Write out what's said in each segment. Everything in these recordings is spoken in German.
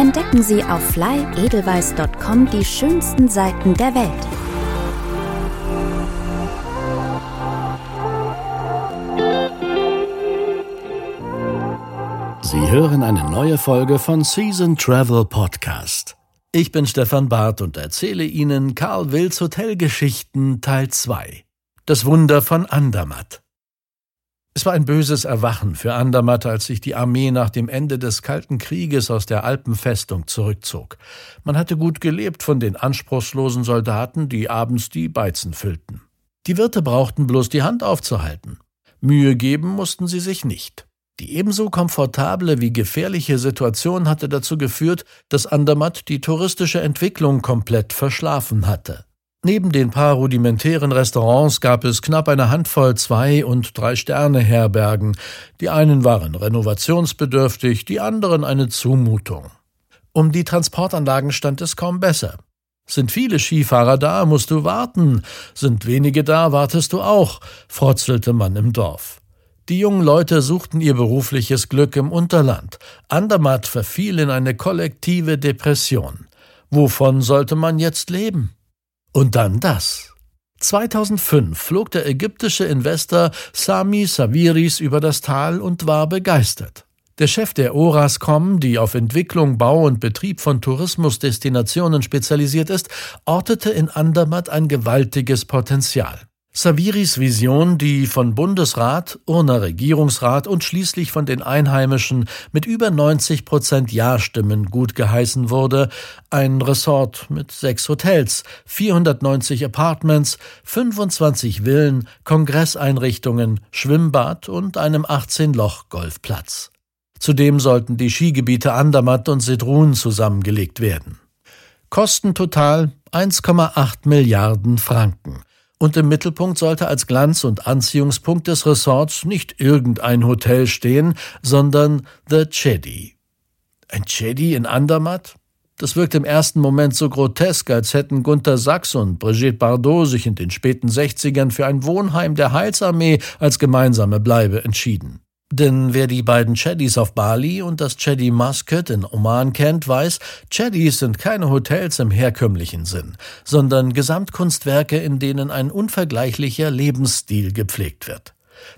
Entdecken Sie auf flyedelweiss.com die schönsten Seiten der Welt. Sie hören eine neue Folge von Season Travel Podcast. Ich bin Stefan Barth und erzähle Ihnen Karl Wills Hotelgeschichten Teil 2. Das Wunder von Andermatt. Es war ein böses Erwachen für Andermatt, als sich die Armee nach dem Ende des Kalten Krieges aus der Alpenfestung zurückzog. Man hatte gut gelebt von den anspruchslosen Soldaten, die abends die Beizen füllten. Die Wirte brauchten bloß die Hand aufzuhalten. Mühe geben mussten sie sich nicht. Die ebenso komfortable wie gefährliche Situation hatte dazu geführt, dass Andermatt die touristische Entwicklung komplett verschlafen hatte. Neben den paar rudimentären Restaurants gab es knapp eine Handvoll Zwei- und Drei-Sterne-Herbergen. Die einen waren renovationsbedürftig, die anderen eine Zumutung. Um die Transportanlagen stand es kaum besser. Sind viele Skifahrer da, musst du warten. Sind wenige da, wartest du auch, frotzelte man im Dorf. Die jungen Leute suchten ihr berufliches Glück im Unterland. Andermatt verfiel in eine kollektive Depression. Wovon sollte man jetzt leben? Und dann das. 2005 flog der ägyptische Investor Sami Saviris über das Tal und war begeistert. Der Chef der Orascom, die auf Entwicklung, Bau und Betrieb von Tourismusdestinationen spezialisiert ist, ortete in Andermatt ein gewaltiges Potenzial. Saviris Vision, die von Bundesrat, Urner Regierungsrat und schließlich von den Einheimischen mit über 90 Prozent Ja-Stimmen gut geheißen wurde, ein Resort mit sechs Hotels, 490 Apartments, 25 Villen, Kongresseinrichtungen, Schwimmbad und einem 18-Loch-Golfplatz. Zudem sollten die Skigebiete Andermatt und Sedrun zusammengelegt werden. Kosten total 1,8 Milliarden Franken und im Mittelpunkt sollte als Glanz und Anziehungspunkt des Resorts nicht irgendein Hotel stehen, sondern The Cheddi. Ein Cheddi in Andermatt? Das wirkt im ersten Moment so grotesk, als hätten Gunther Sachs und Brigitte Bardot sich in den späten Sechzigern für ein Wohnheim der Heilsarmee als gemeinsame Bleibe entschieden. Denn wer die beiden Chaddys auf Bali und das Chaddy Muscat in Oman kennt, weiß, Chaddys sind keine Hotels im herkömmlichen Sinn, sondern Gesamtkunstwerke, in denen ein unvergleichlicher Lebensstil gepflegt wird.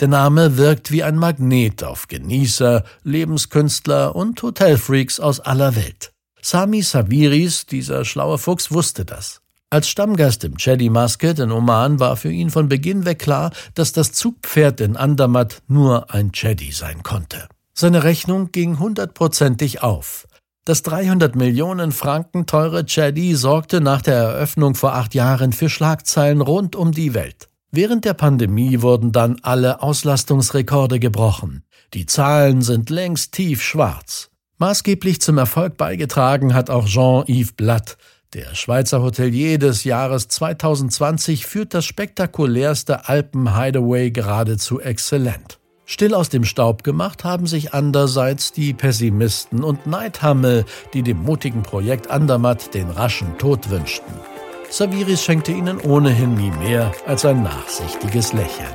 Der Name wirkt wie ein Magnet auf Genießer, Lebenskünstler und Hotelfreaks aus aller Welt. Sami Saviris, dieser schlaue Fuchs, wusste das. Als Stammgast im Chedi Muscat in Oman war für ihn von Beginn weg klar, dass das Zugpferd in Andermatt nur ein Chedi sein konnte. Seine Rechnung ging hundertprozentig auf. Das 300 Millionen Franken teure Chedi sorgte nach der Eröffnung vor acht Jahren für Schlagzeilen rund um die Welt. Während der Pandemie wurden dann alle Auslastungsrekorde gebrochen. Die Zahlen sind längst tief schwarz. Maßgeblich zum Erfolg beigetragen hat auch Jean-Yves Blatt, der Schweizer Hotelier des Jahres 2020 führt das spektakulärste Alpen-Hideaway geradezu exzellent. Still aus dem Staub gemacht haben sich andererseits die Pessimisten und Neidhammel, die dem mutigen Projekt Andermatt den raschen Tod wünschten. Saviris schenkte ihnen ohnehin nie mehr als ein nachsichtiges Lächeln.